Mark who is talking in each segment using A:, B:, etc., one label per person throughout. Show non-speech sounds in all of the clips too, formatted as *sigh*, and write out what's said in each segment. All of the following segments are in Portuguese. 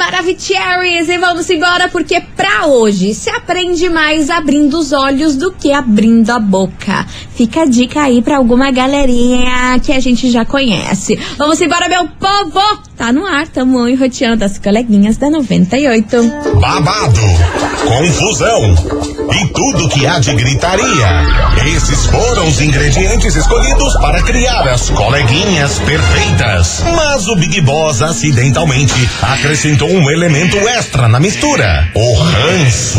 A: Maravicheries! E vamos embora porque pra hoje se aprende mais abrindo os olhos do que abrindo a boca. Fica a dica aí pra alguma galerinha que a gente já conhece. Vamos embora, meu povo! Tá no ar, tamo enroteando as coleguinhas da 98.
B: babado, confusão e tudo que há de gritaria. Esses foram os ingredientes escolhidos para criar as coleguinhas perfeitas. Mas o Big Boss acidentalmente acrescentou um elemento extra na mistura: o ranço.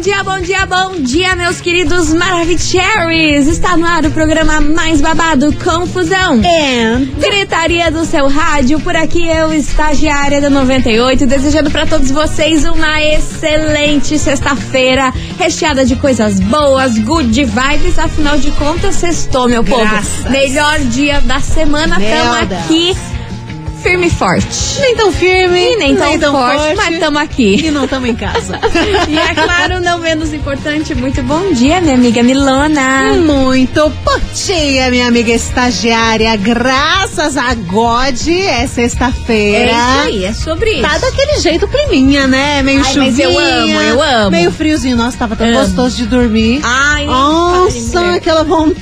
A: Bom dia, bom dia, bom dia, meus queridos Maravicheries! Está no ar o programa mais babado, Confusão.
C: É.
A: Gritaria do seu rádio, por aqui eu, estagiária da 98, desejando para todos vocês uma excelente sexta-feira, recheada de coisas boas, good vibes, afinal de contas, sextou, meu povo.
C: Graças.
A: Melhor dia da semana, tamo
C: Meu Deus.
A: aqui, firme e forte.
C: Nem tão firme,
A: E nem tão, forte, mas tamo aqui.
C: E não estamos em casa. *laughs*
A: E é claro, não menos importante, muito bom dia, minha amiga Milona.
C: Muito bom dia, minha amiga estagiária. Graças a God, é
A: É
C: sexta-feira.
A: isso aí, é sobre isso.
C: Tá daquele jeito climinha, né? Meio
A: Ai,
C: chuvinha.
A: mas eu amo, eu amo.
C: Meio friozinho. Nossa, tava tão
A: Amo.
C: gostoso de dormir.
A: Ai, nem
C: Nossa, aquela vontade.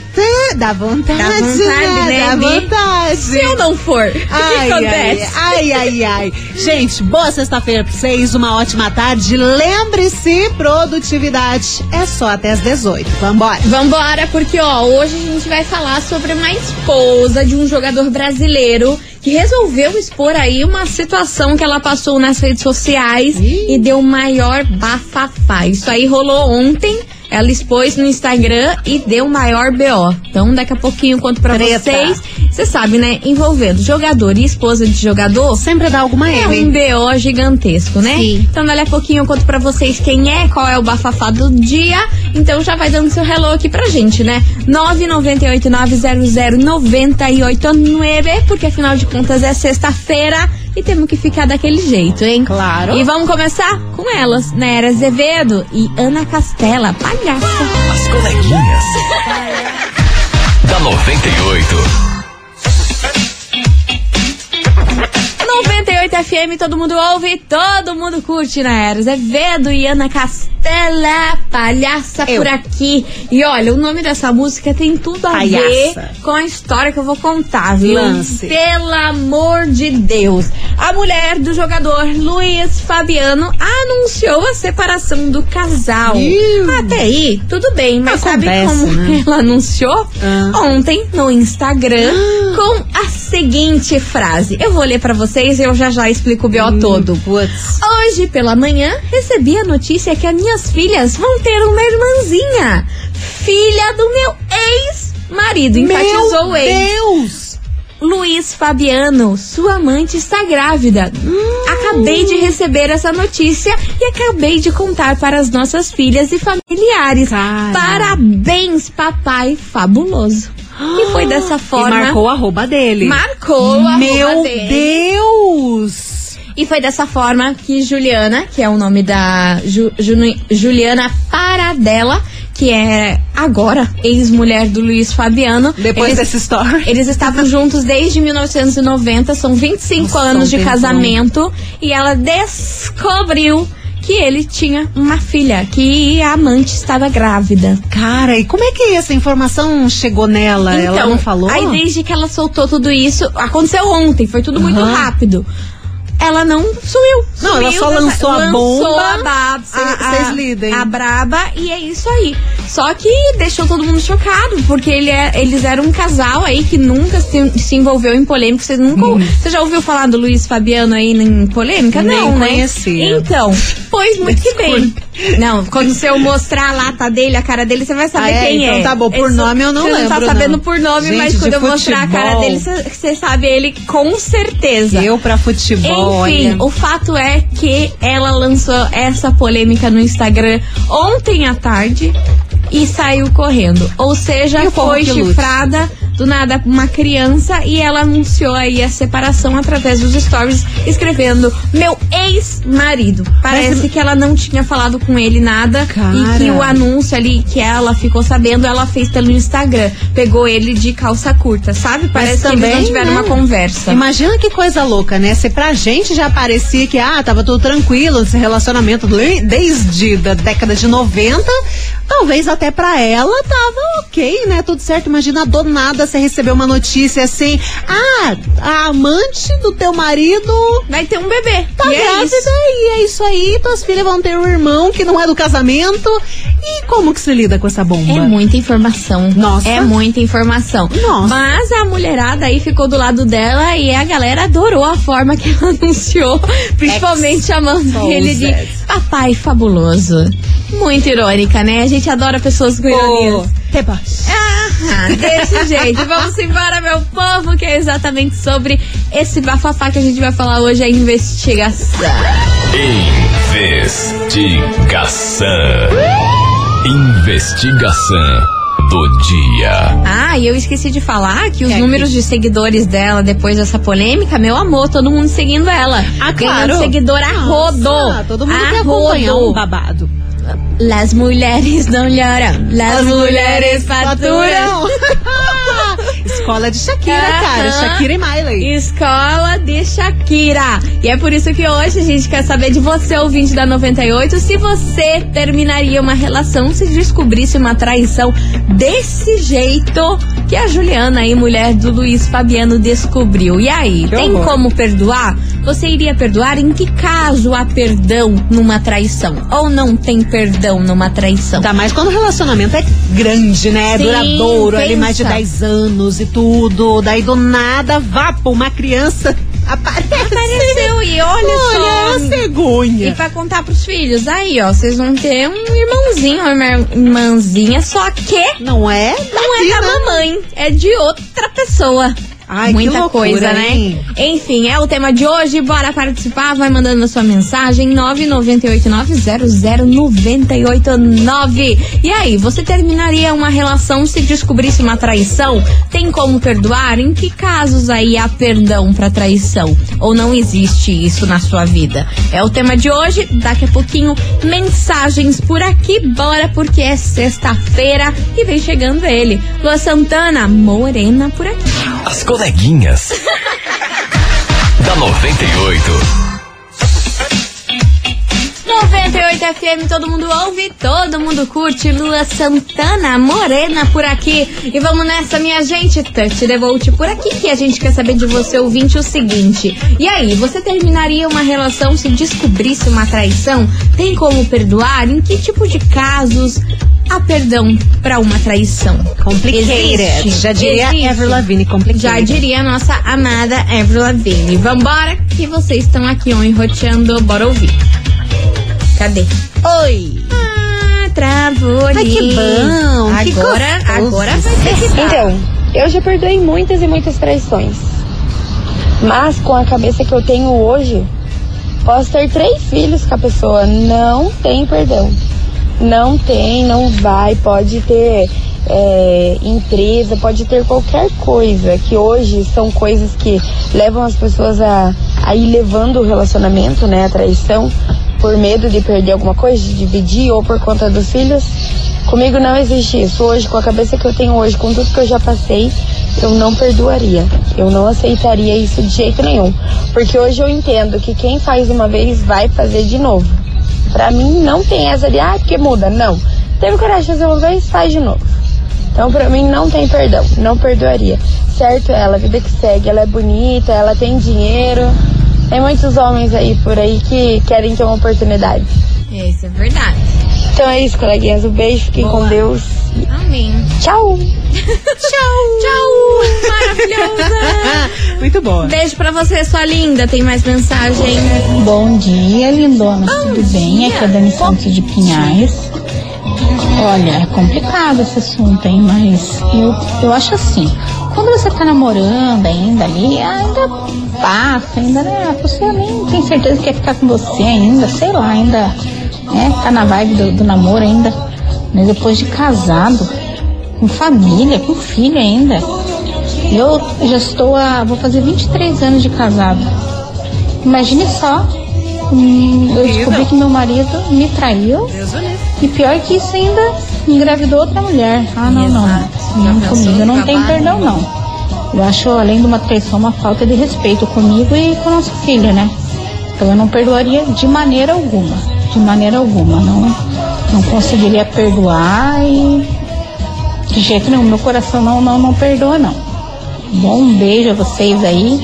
C: Dá vontade,
A: Dá vontade, né,
C: Dá
A: Mi?
C: vontade.
A: Se eu não for, *laughs*
C: Ai, ai, ai, ai, ai. Gente, boa sexta-feira pra vocês, uma ótima tarde. Lembre-se, produtividade é só até as 18. Vambora.
A: Vambora, porque ó, hoje a gente vai falar sobre uma esposa de um jogador brasileiro que resolveu expor aí uma situação que ela passou nas redes sociais
C: Ih.
A: e deu maior bafafá. Isso aí rolou ontem. Ela expôs no Instagram e deu maior BO. Então, daqui a pouquinho eu conto pra vocês. Você sabe, né? Envolvendo jogador e esposa de jogador.
C: Sempre dá alguma
A: É um BO gigantesco, né?
C: Sim.
A: Então, dali a pouquinho eu conto pra vocês quem é, qual é o bafafá do dia. Então, já vai dando seu hello aqui pra gente, né? 998-900-989, porque afinal de contas é sexta-feira e temos que ficar daquele jeito, hein?
C: Claro.
A: E vamos começar com elas, Nera Azevedo e Ana Castela, palhaça.
D: As coleguinhas. *laughs* da 98.
A: FM, todo mundo ouve, todo mundo curte na Era Azevedo e Ana Castela, palhaça
C: Eu.
A: por aqui. E olha, o nome dessa música tem tudo a
C: Palhaça.
A: ver com a história que eu vou contar, viu?
C: Lance.
A: Pelo amor de Deus. A mulher do jogador Luiz Fabiano anunciou a separação do casal.
C: Iu.
A: Até aí, tudo bem, mas sabe como
C: né? *laughs*
A: ela anunciou?
C: Ah.
A: Ontem, no Instagram, com a seguinte frase. Eu vou ler pra vocês e eu já já explico o BO todo.
C: Putz.
A: Hoje pela manhã recebi a notícia que as minhas filhas vão ter uma irmãzinha, filha do meu ex-marido. Enfatizou o
C: Meu
A: ex.
C: Deus.
A: Luiz Fabiano, sua amante está grávida. Acabei de receber essa notícia e acabei de contar para as nossas filhas e familiares.
C: Cara.
A: Parabéns, papai fabuloso. *gasps* E foi dessa
C: E
A: forma.
C: marcou o arroba dele.
A: Marcou a
C: Meu
A: arroba dele.
C: Deus.
A: E foi dessa forma que Juliana, que é o nome da Ju- Juni- Juliana Paradela, que é agora ex-mulher do Luiz Fabiano.
C: Depois
A: eles,
C: dessa história. *laughs*
A: eles estavam juntos desde 1990, são 25
C: Nossa,
A: anos de casamento. E ela descobriu que ele tinha uma filha, que a amante estava grávida.
C: Cara, e como é que essa informação chegou nela? ela não falou?
A: Então, Aí desde que ela soltou tudo isso, aconteceu ontem, foi tudo muito rápido. Ela não sumiu.
C: Não, ela
A: Sumiu
C: só
A: dessa-
C: lançou a
A: lançou
C: bomba,
A: a baba, a- a-
C: lidem.
A: A braba e é isso aí. Só que deixou todo mundo chocado, porque ele é- eles eram um casal aí que nunca se, se envolveu em polêmica. Você nunca. Você já ouviu falar do Luiz Fabiano aí em polêmica?
C: Hum. Nem
A: não, né?
C: conhecia.
A: Então, pois muito que bem. Não, quando você eu mostrar a lata dele, a cara dele, você vai saber
C: Ah, é?
A: quem
C: Então
A: é.
C: tá bom, por
A: Esse-
C: nome eu não lembro,
A: Você não tá
C: não.
A: sabendo por nome,
C: Gente,
A: mas quando eu mostrar a cara
C: futebol.
A: dele, você você sabe ele com certeza.
C: Eu pra futebol,
A: Enfim,
C: olha.
A: o fato é que ela lançou essa polêmica no Instagram ontem à tarde e saiu correndo. Ou seja, foi
C: que lute.
A: Do nada uma criança e ela anunciou aí a separação através dos stories, escrevendo meu ex-marido. Parece
C: Mas-
A: que ela não tinha falado com ele nada
C: Cara.
A: e que o anúncio ali que ela ficou sabendo, ela fez pelo Instagram. Pegou ele de calça curta, sabe? Parece que eles não tiveram
C: né?
A: uma conversa.
C: Imagina que coisa louca, né? Se pra gente já parecia que, ah, tava tudo tranquilo esse relacionamento desde a década de 90, talvez até pra ela tava ok, né? Tudo certo. Imagina do nada você receber uma notícia assim, ah, a amante do teu marido
A: Vai ter um bebê.
C: tá
A: e é
C: grávida
A: isso.
C: e é isso aí, tuas filhas vão ter um irmão que não é do casamento. E como que se lida com essa bomba?
A: É muita informação.
C: Nossa.
A: É muita informação.
C: Nossa.
A: Mas a mulherada aí ficou do lado dela e a galera adorou a forma que ela *laughs* anunciou. Principalmente chamando ele de papai fabuloso. Muito irônica, né? A gente adora pessoas com ironias.
C: Deboche.
A: Ah, desse jeito. Vamos embora, meu povo, que é exatamente sobre esse bafafá que a gente vai falar hoje, a investigação.
D: Investigação. Investigação do dia.
A: Ah, e eu esqueci de falar que os
C: É,
A: números de seguidores dela depois dessa polêmica, meu amor, todo mundo seguindo ela.
C: Ah,
A: Ganhando
C: claro.
A: seguidor a rodo.
C: Todo mundo
A: a
C: quer acompanhar
A: rodo.
C: um babado.
A: Las mujeres no lloran, las, mujeres, mujeres faturan. *laughs*
C: Escola de Shakira, cara. Shakira e Miley.
A: Escola de Shakira. E é por isso que hoje a gente quer saber de você, ouvinte da 98, se você terminaria uma relação se descobrisse uma traição desse jeito que a Juliana aí, mulher do Luiz Fabiano, descobriu. E aí,
C: Que
A: tem
C: horror.
A: como perdoar? Você iria perdoar? Em que caso há perdão numa traição? Ou não tem perdão numa traição?
C: Ainda mais quando o relacionamento é grande, né? É
A: Sim,
C: duradouro, ali mais de
A: pensa.
C: 10 anos e tudo. Daí do nada, vá pra uma criança. Aparece.
A: Apareceu e olha,
C: Olha,
A: só.
C: a cegonha.
A: E pra contar pros filhos, aí ó, vocês vão ter um irmãozinho, uma irmã- irmãzinha, só que
C: Não é?
A: não é
C: daqui,
A: da
C: né?
A: mamãe, é de outra pessoa.
C: Ai, que
A: Muita
C: loucura,
A: coisa, né?
C: hein?
A: Enfim, é o tema de hoje. Bora participar. Vai mandando a sua mensagem. 998900989. E aí, você terminaria uma relação se descobrisse uma traição? Tem como perdoar? Em que casos aí há perdão pra traição? Ou não existe isso na sua vida? É o tema de hoje. Daqui a pouquinho, mensagens por aqui. Bora, porque é sexta-feira e vem chegando ele. Lua Santana, morena por aqui.
D: As coleguinhas. da 98.
A: 98 FM, todo mundo ouve, todo mundo curte. Lua Santana, morena por aqui. E vamos nessa, minha gente. Touch the Volt por aqui, que a gente quer saber de você, ouvinte, o seguinte. E aí, você terminaria uma relação se descobrisse uma traição? Tem como perdoar? Em que tipo de casos há perdão pra uma traição?
C: Complicated.
A: Existe.
C: Já diria
A: Existe.
C: Avril Lavigne, complicated.
A: Já diria a nossa amada Avril Lavigne. Vambora, que vocês estão aqui ó, enroteando. Bora ouvir. Cadê?
C: Oi.
A: Ah, travou
C: Ai, que bom, que
A: Agora,
C: gostoso.
A: agora vai ter que dar.
E: Então, eu já perdoei muitas e muitas traições. Mas com a cabeça que eu tenho hoje, posso ter três filhos com a pessoa. Não tem perdão. Não tem, não vai. Pode ter é, empresa, pode ter qualquer coisa. Que hoje são coisas que levam as pessoas a, a ir levando o relacionamento, né? A traição, por medo de perder alguma coisa, de dividir ou por conta dos filhos. Comigo não existe isso. Hoje, com a cabeça que eu tenho hoje, com tudo que eu já passei, eu não perdoaria. Eu não aceitaria isso de jeito nenhum. Porque hoje eu entendo que quem faz uma vez vai fazer de novo. Pra mim não tem essa de, ah, porque muda. Não. Teve coragem de fazer uma vez, faz de novo. Então pra mim não tem perdão. Não perdoaria. Certo ela, a vida que segue, ela é bonita, ela tem dinheiro. Tem muitos homens aí por aí que querem ter uma oportunidade.
A: Isso é verdade.
E: Então é isso, coleguinhas. Um beijo, fiquem
A: Boa.
E: com Deus.
A: Amém.
E: Tchau! *laughs*
A: Tchau! Maravilhosa! *laughs*
C: Muito boa.
A: Beijo pra você, sua linda. Tem mais mensagem?
F: Bom dia, lindona. Tudo bem? Aqui é a Dani Santos de Pinhais. Olha, é complicado esse assunto, hein? Mas eu, eu acho assim, quando você tá namorando ainda ali, ainda passa, ainda, né? A pessoa nem tem certeza que quer ficar com você ainda, sei lá, ainda, né? Tá na vibe do, do namoro ainda. Mas depois de casado, com família, com filho ainda, Eu já estou a. vou fazer 23 anos de casada. Imagine só. hum, eu descobri que meu marido me traiu. E pior que isso ainda engravidou outra mulher. Ah, não, não. Não, comigo não tem perdão, não. Eu acho, além de uma traição, uma falta de respeito comigo e com a nossa filha, né? Então eu não perdoaria de maneira alguma. De maneira alguma. Não, não conseguiria perdoar e. De jeito nenhum. Meu coração não, não, não perdoa, não. Bom, beijo a vocês aí.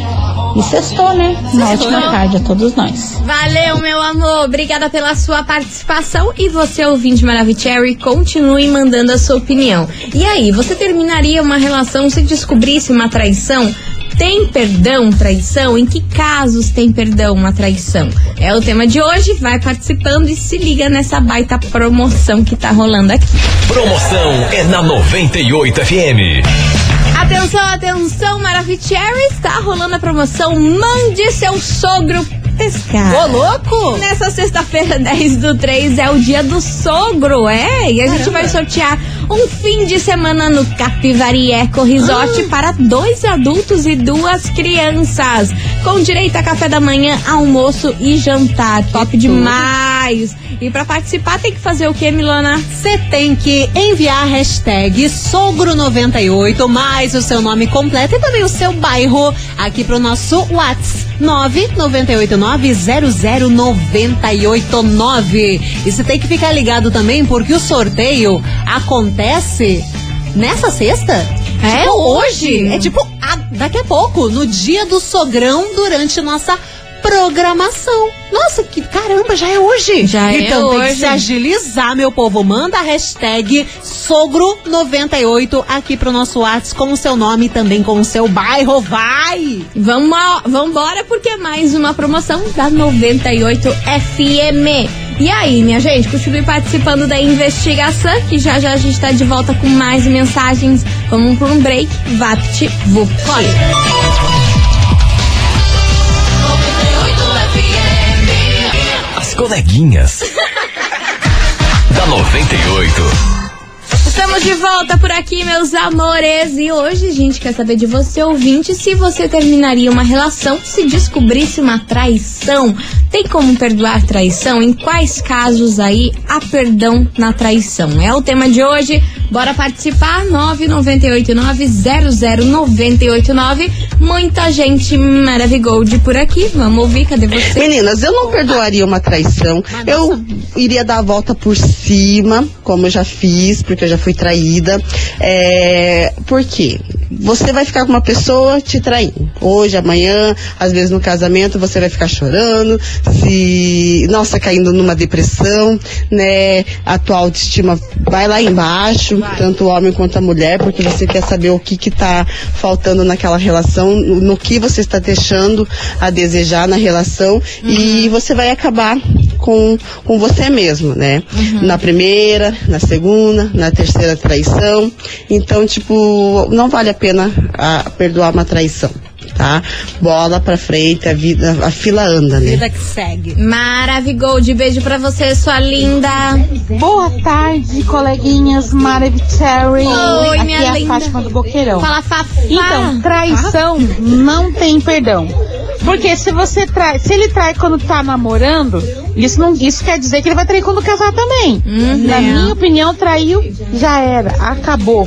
F: E sextou, né? Uma ótima tarde a todos nós.
A: Valeu, meu amor. Obrigada pela sua participação. E você, ouvinte Maravicherry, continue mandando a sua opinião. E aí, você terminaria uma relação se descobrisse uma traição? Tem perdão, traição? Em que casos tem perdão, uma traição? É o tema de hoje. Vai participando e se liga nessa baita promoção que tá rolando aqui.
D: Promoção é na 98 FM.
A: Atenção, atenção, Maravicherry. Está rolando a promoção Mande seu sogro pescar.
C: Ô, louco!
A: Nessa sexta-feira, *laughs* 10 do 3, é o dia do sogro, é? E a gente vai sortear um fim de semana no Capivari Eco Resort para dois adultos e duas crianças. Com direito a café da manhã, almoço e jantar. Top demais! E para participar tem que fazer o que, Milona?
C: Você tem que enviar a hashtag Sogro98, mais o seu nome completo e também o seu bairro aqui pro nosso WhatsApp. 998900989. E você tem que ficar ligado também porque o sorteio acontece nessa sexta.
A: É
C: Tipo,
A: hoje?
C: É tipo a- daqui a pouco, no dia do sogrão, durante nossa programação. Nossa, que caramba, já é hoje.
A: Já é
C: então tem que se agilizar, meu povo. Manda a hashtag Sogro98 aqui pro nosso WhatsApp com o seu nome e também com o seu bairro. Vai!
A: Vamos embora porque é mais uma promoção da 98 FM. E aí, minha gente, continue participando da investigação, que já já a gente tá de volta com mais mensagens. Vamos por um break. Vapt Vupt.
D: As coleguinhas. da 98.
A: Estamos de volta por aqui, meus amores. E hoje a gente quer saber de você, ouvinte, se você terminaria uma relação se descobrisse uma traição. Tem como perdoar traição? Em quais casos aí há perdão na traição? É o tema de hoje. Bora participar? 998900989. Muita gente maravigold por aqui. Vamos ouvir, cadê você?
G: Meninas, eu não perdoaria uma traição. Eu iria dar a volta por cima, como eu já fiz, porque eu já fui traída. É, por quê? Você vai ficar com uma pessoa te traindo. Hoje, amanhã, às vezes no casamento, você vai ficar chorando, se, nossa, caindo numa depressão, né? A tua autoestima vai lá embaixo, tanto o homem quanto a mulher, porque você quer saber o que que tá faltando naquela relação, no, que você está deixando a desejar na relação e você vai acabar com, com você mesmo, né? Na primeira, na segunda, na terceira traição. Então, tipo, não vale a pena ah, perdoar uma traição, tá? Bola pra frente, a vida, a fila anda, né?
C: Vida que segue.
A: Maravigold, beijo pra você, sua linda.
H: Boa tarde, coleguinhas Maravicherry.
A: Oi,
H: Aqui
A: minha
H: é a
A: linda.
H: Fátima do Boqueirão.
A: Fala, Fafá.
H: Então, traição não tem perdão. Porque se você trai, se ele trai quando tá namorando, isso não isso quer dizer que ele vai trair quando casar também. Na minha opinião, traiu, já era, acabou.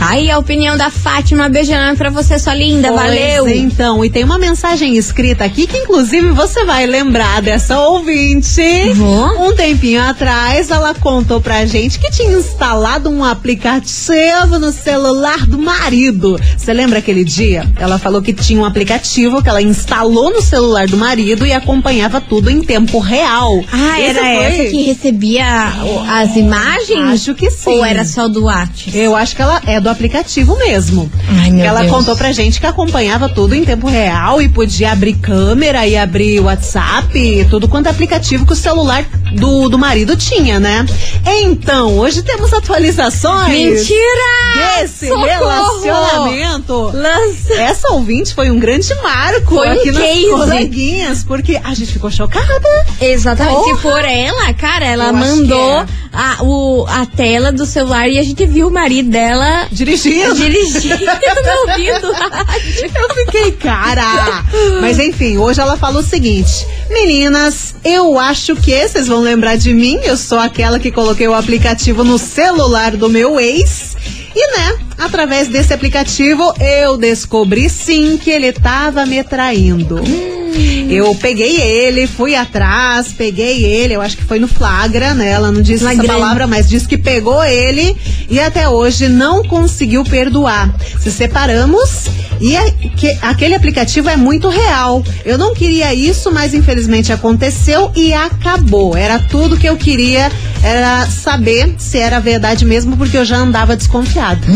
A: Aí a opinião da Fátima. Beijão pra você, sua linda.
C: Pois
A: Valeu.
C: Então, e tem uma mensagem escrita aqui que inclusive você vai lembrar dessa ouvinte.
A: Vou.
C: Um tempinho atrás, ela contou pra gente que tinha instalado um aplicativo no celular do marido. Você lembra aquele dia? Ela falou que tinha um aplicativo que ela instalou no celular do marido e acompanhava tudo em tempo real.
A: Ah,
C: Esse
A: era
C: foi-
A: essa que recebia as imagens?
C: Acho que sim.
A: Ou era só do WhatsApp?
C: Eu acho que ela é do aplicativo mesmo.
A: Ai, meu
C: ela
A: Deus.
C: contou pra gente que acompanhava tudo em tempo real e podia abrir câmera e abrir WhatsApp, tudo quanto é aplicativo que o celular do, do marido tinha, né? Então, hoje temos atualizações.
A: Mentira!
C: Desse
A: Socorro!
C: relacionamento.
A: Lança.
C: Essa ouvinte foi um grande marco
A: Foi um
C: aqui nas
A: case.
C: coleguinhas, porque a gente ficou chocada.
A: Exatamente. Se
C: Porra!
A: for ela, cara, ela
C: Eu
A: mandou
C: que
A: a, o, a tela do celular e a gente viu o marido dela
C: Dirigindo.
A: dirigindo. *laughs*
C: Eu fiquei, cara. Mas enfim, hoje ela falou o seguinte: Meninas, eu acho que vocês vão lembrar de mim. Eu sou aquela que coloquei o aplicativo no celular do meu ex. E né, através desse aplicativo eu descobri sim que ele tava me traindo. Eu peguei ele, fui atrás, peguei ele, eu acho que foi no flagra, né? Ela não disse essa palavra, mas disse que pegou ele e até hoje não conseguiu perdoar. Se separamos e é que- aquele aplicativo é muito real. Eu não queria isso, mas infelizmente aconteceu e acabou. Era tudo que eu queria, era saber se era verdade mesmo, porque eu já andava desconfiada.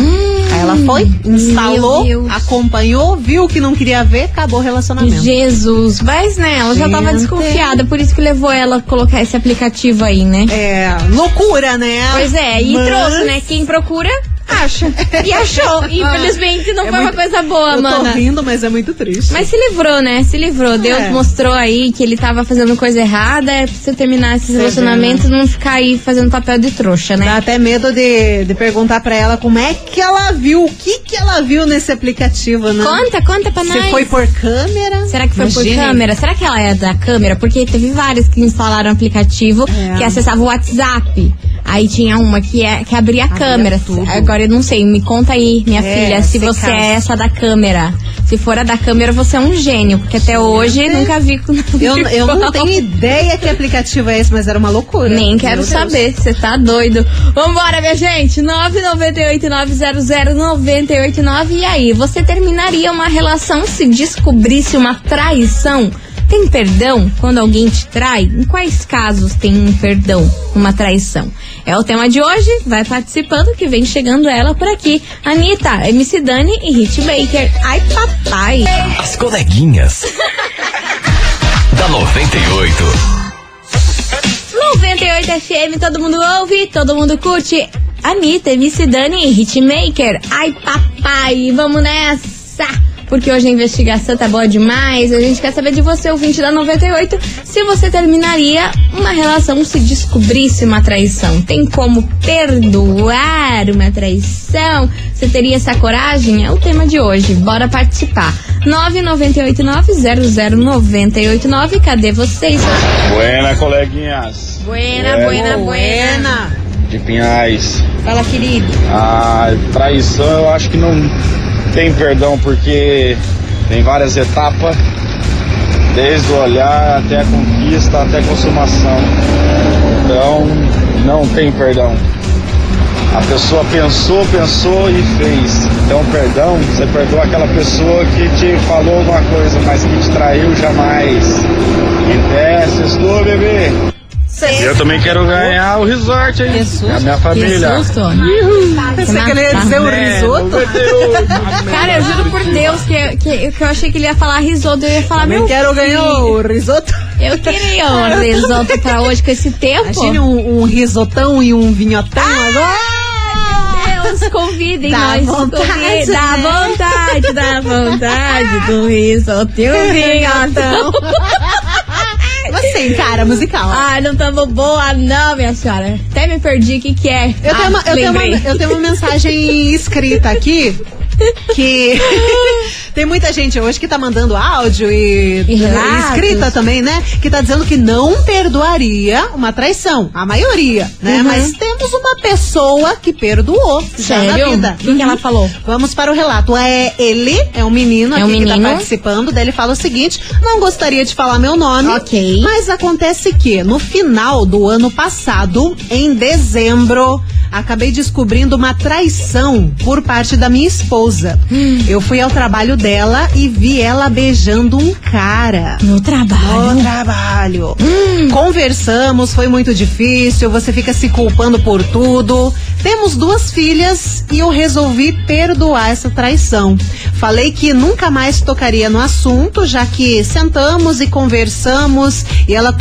C: Aí ela foi, instalou, acompanhou, viu que não queria ver, acabou o relacionamento.
A: Jesus, mas né, ela já tava desconfiada, por isso que levou ela a colocar esse aplicativo aí, né?
C: É, loucura, né?
A: Pois é, e
C: Mas-
A: trouxe, né? Quem procura, acha. E achou. *laughs* Infelizmente não
C: É
A: foi uma
C: muito-
A: coisa boa,
C: eu
A: mana.
C: tô rindo, mas é muito triste.
A: Mas se livrou, né? Se livrou. Deus
C: É.
A: mostrou aí que ele tava fazendo coisa errada. É pra você terminar esses
C: Você
A: relacionamentos não ficar aí fazendo papel de trouxa,
C: Dá
A: né?
C: até medo de, de perguntar pra ela como é que ela viu, o que que ela viu nesse aplicativo, né?
A: Conta, conta pra nós.
C: Se foi por câmera?
A: Será que foi por
C: Imagine.
A: câmera? Será que ela é da câmera? Porque teve várias que instalaram aplicativo
C: É.
A: que acessavam o WhatsApp. Aí tinha uma que, é, que abria a câmera.
C: tudo.
A: Agora eu não sei, me conta aí, minha
C: É,
A: filha, se você
C: caso.
A: é essa da câmera. Se for a da câmera, você é um gênio, porque até hoje nunca vi
C: Eu, eu não tenho ideia que aplicativo é esse, mas era uma loucura.
A: Nem quero saber, você tá doido. Vambora, minha gente. 998-900-989. E aí, você terminaria uma relação se descobrisse uma traição? Tem perdão quando alguém te trai? Em quais casos tem um perdão, uma traição? É o tema de hoje. Vai participando que vem chegando ela por aqui. Anitta, MC Dani e Hit Baker. Ai, papai.
D: As coleguinhas. da 98.
A: 98 FM, todo mundo ouve, todo mundo curte. Anitta, MC Dani, Hitmaker. Ai, papai, vamos nessa! Porque hoje a investigação tá boa demais. A gente quer saber de você, ouvinte da 98, se você terminaria uma relação se descobrisse uma traição. Tem como perdoar uma traição? Você teria essa coragem? É o tema de hoje. Bora participar. 998900989. Cadê vocês?
I: Buena, coleguinhas.
A: Buena, buena, buena.
C: Buena.
I: De Pinhais.
A: Fala, querido.
I: A traição eu acho que não tem perdão porque tem várias etapas, desde o olhar até a conquista, até a consumação. Então não tem perdão. A pessoa pensou, pensou e fez. Então perdão, você perdoa aquela pessoa que te falou alguma coisa, mas que te traiu jamais. É, sextou, bebê. Eu também quero ganhar o resort, hein?
A: Que susto.
I: A minha família.
A: Que susto.
C: Pensei que ele ia dizer o risoto.
I: 98.
A: Cara, eu juro por Deus que, que, que eu achei que ele ia falar risoto. Eu ia falar,
C: Também
A: meu
C: quero
A: filho,
C: ganhar o risoto.
A: Eu queria um *laughs* risoto pra hoje com esse tempo.
C: Imagine um, um risotão e um vinhotão agora.
A: Deus, convidem
C: Dá
A: nós.
C: vontade,
A: convidem. Dá
C: né?
A: vontade, dá vontade do risoto e o *laughs* vinhotão. *laughs*
C: Encara musical.
A: Ai, não tamo boa não, minha senhora. Até me perdi, o que que é?
C: Eu,
A: Ah,
C: tenho uma, eu, tenho uma, eu tenho uma mensagem escrita aqui. *laughs* Que tem muita gente hoje que tá mandando áudio e,
A: E
C: escrita também, né? Que tá dizendo que não perdoaria uma traição. A maioria, né?
A: Uhum.
C: Mas temos uma pessoa que perdoou já na
A: Sério?
C: vida.
A: O que, que ela falou?
C: Vamos para o relato. É ele, é um menino
A: É
C: aqui
A: um
C: que tá
A: menino.
C: participando. Daí ele fala o seguinte: não gostaria de falar meu nome.
A: Ok.
C: Mas acontece que no final do ano passado, em dezembro, acabei descobrindo uma traição por parte da minha esposa.
A: Hum.
C: Eu fui ao trabalho dela e vi ela beijando um cara.
A: No trabalho.
C: No trabalho.
A: Hum.
C: Conversamos, foi muito difícil, você fica se culpando por tudo. Temos duas filhas e eu resolvi perdoar essa traição. Falei que nunca mais tocaria no assunto, já que sentamos e conversamos e ela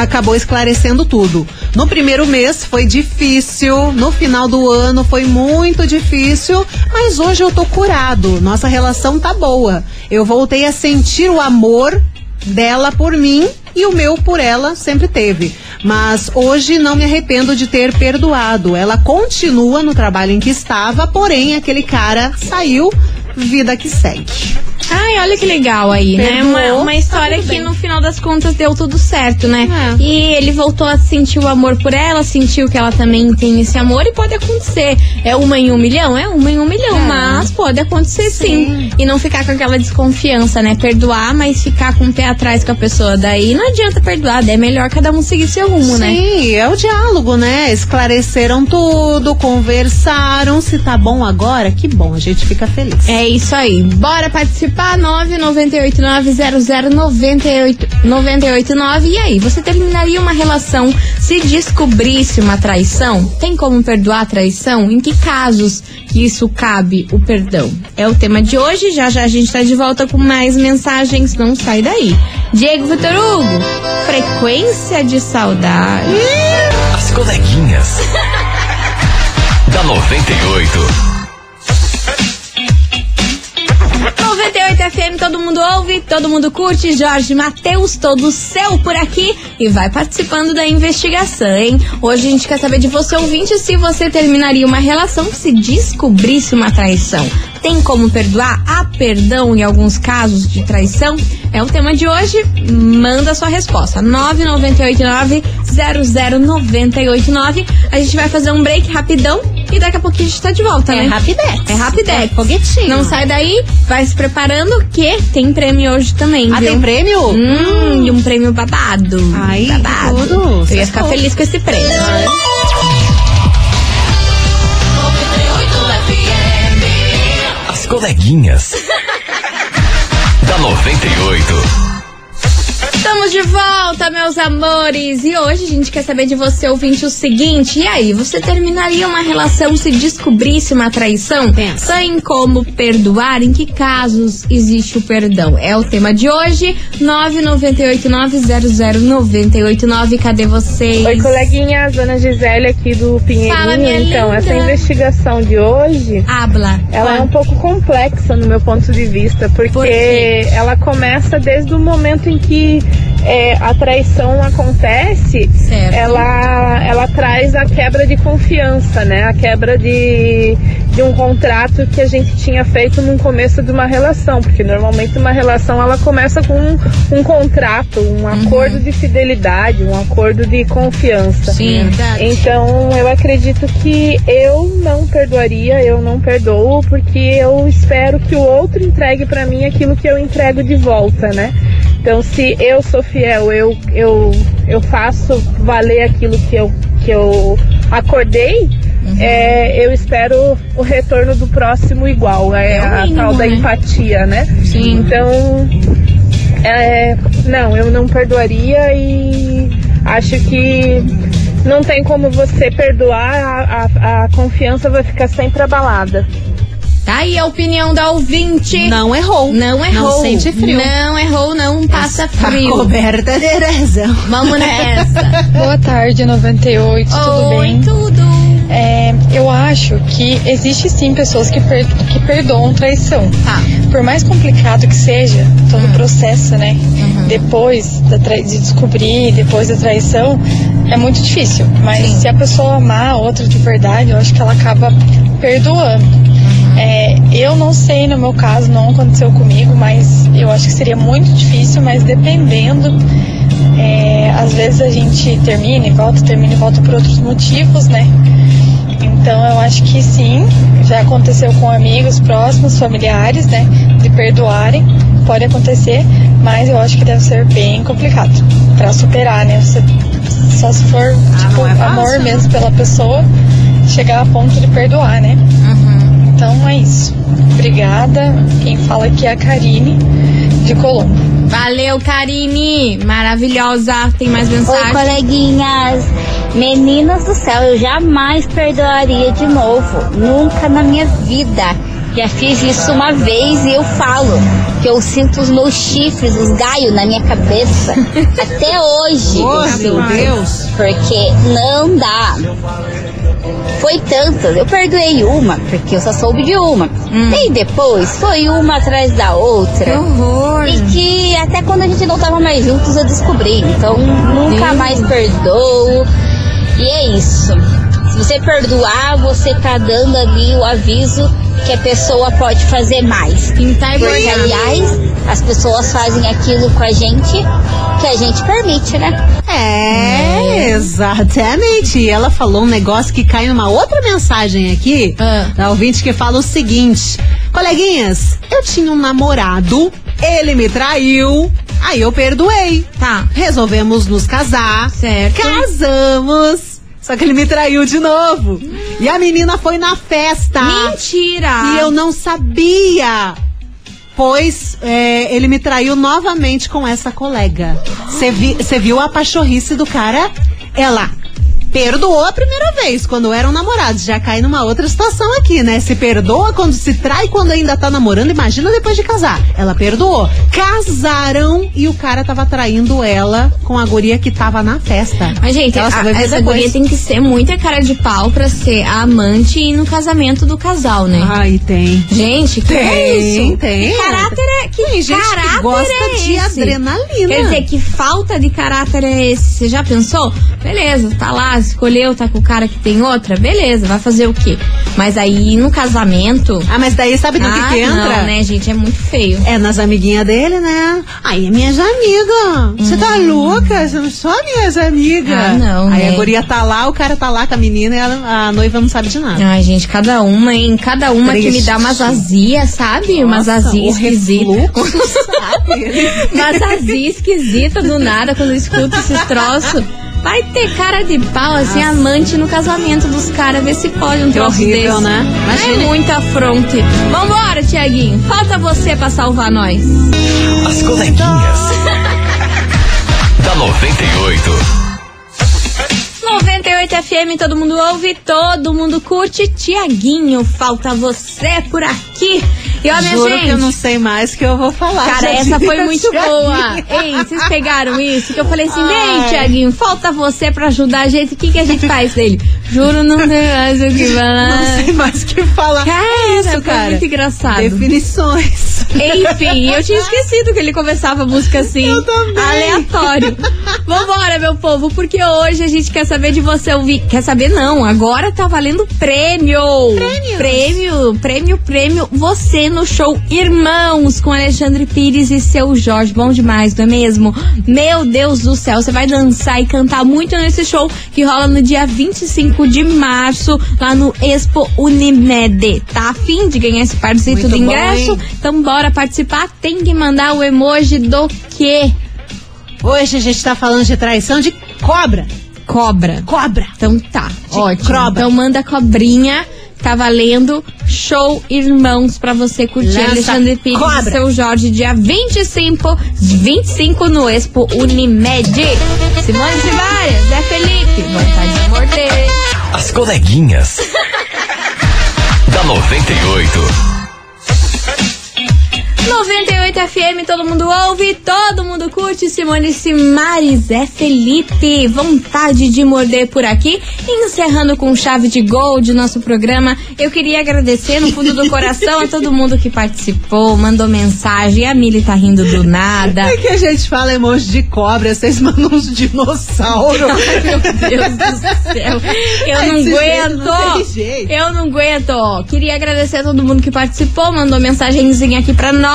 C: acabou esclarecendo tudo. No primeiro mês foi difícil, no final do ano foi muito difícil, mas hoje eu tô curado. Nossa relação tá boa. Eu voltei a sentir o amor dela por mim e o meu por ela sempre teve. Mas hoje não me arrependo de ter perdoado. Ela continua no trabalho em que estava, porém aquele cara saiu, vida que segue.
A: Ai, olha que legal aí, né?
C: Perdoou,
A: Uma, uma
C: tá
A: história
C: tudo
A: que no final das contas deu tudo certo, né?
C: É.
A: E ele voltou a sentir o amor por ela, sentiu que ela também tem esse amor e pode acontecer. É uma em um milhão? É uma em um milhão,
C: É.
A: mas pode acontecer sim.
C: Sim.
A: E não ficar com aquela desconfiança, né? Perdoar, mas ficar com o pé atrás com a pessoa. Daí não adianta perdoar, é melhor cada um seguir seu rumo, né?
C: Sim, é o diálogo, né? Esclareceram tudo, conversaram. Se tá bom agora, que bom, a gente fica feliz.
A: É isso aí. Bora participar? 998900989. E aí, você terminaria uma relação se descobrisse uma traição? Tem como perdoar a traição? Em que casos que isso cabe o perdão? É o tema de hoje. Já já a gente tá de volta com mais mensagens. Não sai daí. Diego Vitor Hugo, frequência de saudade.
D: As coleguinhas. *laughs* da 98.
A: 98 FM, todo mundo ouve, todo mundo curte. Jorge Matheus, todo seu por aqui. E vai participando da investigação, hein? Hoje a gente quer saber de você, ouvinte, se você terminaria uma relação se descobrisse uma traição. Tem como perdoar? Há perdão em alguns casos de traição? É o tema de hoje. Manda sua resposta. 998900989. A gente vai fazer um break rapidão e daqui a pouquinho a gente tá de volta, né?
C: É rapidex.
A: É rapidex.
C: É foguetinho.
A: Não sai daí, vai se preparando que tem prêmio hoje também,
C: Ah,
A: viu?
C: tem prêmio?
A: Hum, e um prêmio babado.
C: Ai,
A: babado.
C: tudo.
A: Eu ia ficar feliz com esse prêmio.
D: As coleguinhas. *laughs* da 98.
A: Estamos de volta, meus amores! E hoje a gente quer saber de você, ouvinte, o seguinte: e aí, você terminaria uma relação se descobrisse uma traição?
C: Pensa.
A: Tem como perdoar? Em que casos existe o perdão? É o tema de hoje. 998900989. Cadê vocês?
J: Oi, coleguinhas, Dona Gisele aqui do Pinheirinho.
A: Fala, minha
J: então,
A: linda.
J: essa investigação de hoje,
A: Habla.
J: ela é um pouco complexa no meu ponto de vista, porque
A: Por
J: ela começa desde o momento em que é, a traição acontece,
A: Certo.
J: ela, ela traz a quebra de confiança, né? A quebra de, de um contrato que a gente tinha feito no começo de uma relação, porque normalmente uma relação ela começa com um, um contrato, um acordo de fidelidade, um acordo de confiança.
A: Sim.
J: Então eu acredito que eu não perdoaria, eu não perdoo, porque eu espero que o outro entregue pra mim aquilo que eu entrego de volta, né? Então se eu sou fiel, eu, eu, eu faço valer aquilo que eu, que eu acordei, é, eu espero o retorno do próximo igual. É,
A: É o
J: a
A: mínimo,
J: tal da
A: né?
J: empatia, né?
A: Sim.
J: Então, é, não, eu não perdoaria e acho que não tem como você perdoar, a, a, a confiança vai ficar sempre abalada.
A: Tá aí a opinião da ouvinte.
C: Não errou.
A: Não errou.
C: Não sente frio.
A: Não errou, não passa
C: Tá
A: frio.
C: coberta de razão.
A: Vamos nessa. *laughs*
K: Boa tarde, 98, tudo
A: Oi,
K: bem?
A: tudo.
K: É, eu acho que existe sim pessoas que, per- que perdoam traição.
A: Tá.
K: Por mais complicado que seja todo o processo, né? Depois da trai- de descobrir, depois da traição, é muito difícil. Mas se a pessoa amar a outra de verdade, eu acho que ela acaba perdoando. É, eu não sei, no meu caso, não aconteceu comigo, mas eu acho que seria muito difícil, mas dependendo, é, às vezes a gente termina e volta, termina e volta por outros motivos, né? Então eu acho que sim, já aconteceu com amigos próximos, familiares, né? De perdoarem, pode acontecer, mas eu acho que deve ser bem complicado pra superar, né? Você, só se for tipo,
C: não é
K: amor
C: né?
K: mesmo pela pessoa, chegar a ponto de perdoar, né? Então é isso. Obrigada. Quem fala aqui é a Karine de Colombo.
A: Valeu, Karine. Maravilhosa. Tem mais
L: Oi,
A: mensagem?
L: coleguinhas. Meninas do céu, eu jamais perdoaria de novo. Nunca na minha vida. Já fiz isso uma vez e eu falo. que eu sinto os meus chifres, os gaios na minha cabeça. *laughs* Até hoje.
C: Oh,
L: eu
C: meu. Deus.
L: Porque não dá. Foi tantas, eu perdoei uma, porque eu só soube de uma. E depois foi uma atrás da outra.
A: Que horror.
L: E que até quando a gente não tava mais juntos eu descobri. Então nunca
A: Deus.
L: mais perdoo. E é isso. Se você perdoar, você tá dando ali o aviso que a pessoa pode fazer mais.
A: Pintar
L: Porque,
A: bordar.
L: aliás, as pessoas fazem aquilo com a gente que a gente permite, né?
C: É, exatamente. E ela falou um negócio que cai numa outra mensagem aqui,
A: Ah.
C: da ouvinte que fala o seguinte: Coleguinhas, eu tinha um namorado, ele me traiu, aí eu perdoei.
A: Tá.
C: Resolvemos nos casar.
A: Certo.
C: Casamos. Só que ele me traiu de novo. E a menina foi na festa.
A: Mentira!
C: E eu não sabia. Pois é, ele me traiu novamente com essa colega. Você viu a pachorrice do cara? Ela perdoou a primeira vez, quando eram namorados. Já cai numa outra situação aqui, né? Se perdoa quando se trai, quando ainda tá namorando. Imagina depois de casar. Ela perdoou. Casaram e o cara tava traindo ela com a guria que tava na festa.
A: Mas, gente,
C: Ela
A: a, essa
C: depois.
A: guria tem que ser muita cara de pau pra ser a amante e ir no casamento do casal, né?
C: Ai, tem.
A: Gente, que é
C: Tem,
A: isso?
C: tem.
A: Que caráter é que
C: Tem gente que
A: caráter
C: gosta
A: é
C: de adrenalina.
A: Quer dizer, que falta de caráter é esse? Você já pensou? Beleza, tá lá, escolheu, tá com o cara que tem outra, beleza, vai fazer o quê? Mas aí no casamento.
C: Ah, mas daí sabe no
A: ah,
C: que, que entra?
A: Não, né, gente? É muito feio.
C: É nas amiguinhas dele, né? Aí, minhas amigas. Você tá louca? Você não só minhas amigas.
A: Hum. Ah, não,
C: Aí
A: né?
C: a guria tá lá, o cara tá lá com a menina e a, a noiva não sabe de nada.
A: Ai, gente, cada uma, hein? Cada uma que me
C: Triste.
A: dá umas azias, sabe? umas
C: Nossa,
A: azias
C: o
A: esquisitas.
C: sabe? *laughs*
A: umas azias esquisitas do nada quando eu escuto esses troços. Vai ter cara de pau, assim, amante no casamento dos caras, ver se pode um
C: Que
A: troço
C: horrível,
A: desse.
C: né?
A: É
C: Imagine.
A: muita afronte. Vambora, Tiaguinho. Falta você pra salvar nós.
D: As coleguinhas. *laughs* da 98.
A: 98 FM, todo mundo ouve, todo mundo curte. Tiaguinho, falta você por aqui. E minha
C: Juro
A: gente.
C: que eu não sei mais o que eu vou falar.
A: Cara, essa foi muito *laughs* boa. Ei, vocês pegaram isso? Que eu falei assim, vem, Tiaguinho, falta você pra ajudar a gente. O que, que a gente faz dele? Juro, não sei mais o que *laughs* falar.
C: Não sei mais o que falar.
A: Cara,
C: é isso,
A: foi
C: cara.
A: muito engraçado.
C: Definições.
A: Enfim, eu tinha esquecido que ele começava a música assim,
C: Eu também.
A: aleatório. Vambora, meu povo, porque hoje a gente quer saber de você ouvir. Quer saber, não? Agora tá valendo prêmio.
C: Prêmios.
A: Prêmio, prêmio, prêmio. Você no show Irmãos com Alexandre Pires e seu Jorge. Bom demais, não é mesmo? Meu Deus do céu, você vai dançar e cantar muito nesse show que rola no dia 25 de março, lá no Expo Unimed. Tá afim de ganhar esse parzito
C: Muito
A: do
C: bom,
A: ingresso?
C: hein?
A: Então bora participar. Tem que mandar o emoji do quê?
C: Hoje a gente tá falando de traição de cobra.
A: Cobra.
C: Cobra.
A: Então tá, ótimo.
C: cobra.
A: Então manda cobrinha. Tá valendo show Irmãos pra você curtir
C: Lança
A: Alexandre Pires
C: cobra.
A: e seu Jorge dia 25, 25 no Expo Unimed. Simone Simaria, Zé Felipe, vontade de morder.
D: As coleguinhas. *laughs* da 98.
A: 98 FM, todo mundo ouve, todo mundo curte. Simone Simares, Zé Felipe, vontade de morder por aqui. Encerrando com chave de gol de nosso programa, eu queria agradecer no fundo do coração a todo mundo que participou, mandou mensagem. A Mili tá rindo do nada.
C: É que a gente fala emoji de cobra, vocês mandam uns dinossauros. *laughs*
A: Meu Deus do céu. Eu não aguento.
C: não.
A: Eu não aguento. Queria agradecer a todo mundo que participou, mandou mensagenzinha aqui pra nós.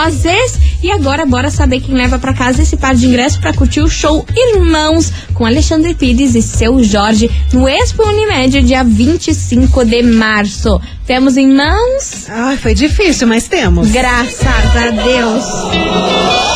A: E agora, bora saber quem leva pra casa esse par de ingressos pra curtir o show Irmãos com Alexandre Pires e seu Jorge no Expo Unimed, dia 25 de março. Temos em mãos.
C: Ai, foi difícil, mas temos.
A: Graças a Deus.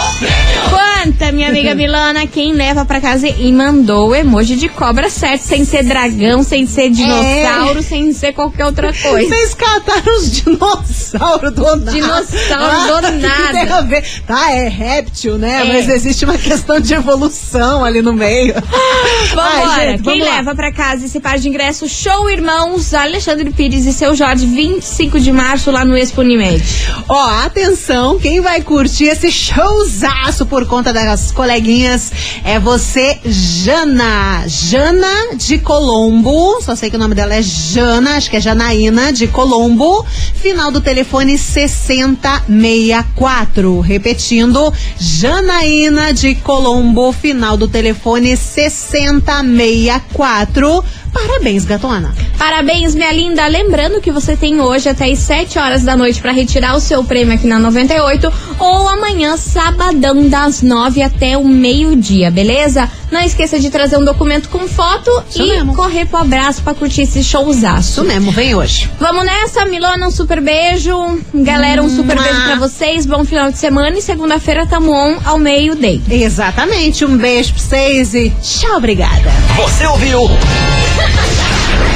A: Minha amiga Milana. Quem leva pra casa e mandou o emoji de cobra certo, sem ser dragão, sem ser dinossauro,
C: É.
A: sem ser qualquer outra coisa.
C: Vocês cataram os dinossauros do nada.
A: Dinossauro do
C: que
A: nada.
C: tem a ver? Tá, é réptil, né?
A: É.
C: Mas existe uma questão de evolução ali no meio. *laughs*
A: Vambora.
C: Ai, gente,
A: Quem
C: lá.
A: leva pra casa esse par de ingresso? Show Irmãos, Alexandre Pires e seu Jorge, 25 de março, lá no Expo Unimed.
C: Ó, atenção, quem vai curtir esse showzaço por conta das coleguinhas é você, Jana. Jana de Colombo. Só sei que o nome dela é Jana, acho que é Janaína de Colombo. Final do telefone 6064. Repetindo, Janaína de Colombo. Final do telefone 6064. Parabéns, gatona.
A: Parabéns, minha linda. Lembrando que você tem hoje até as 7 horas da noite pra retirar o seu prêmio aqui na 98 ou amanhã, sabadão, das 9 até o meio-dia, beleza? Não esqueça de trazer um documento com foto
C: Isso
A: e
C: mesmo.
A: correr pro abraço pra curtir esse showzaço.
C: Isso mesmo, vem hoje.
A: Vamos nessa, Milona, um super beijo. Galera, um super
C: Mua.
A: beijo pra vocês. Bom final de semana e segunda-feira tamo on ao meio-day.
C: Exatamente. Um beijo pra vocês e tchau, obrigada.
D: Você ouviu? *laughs*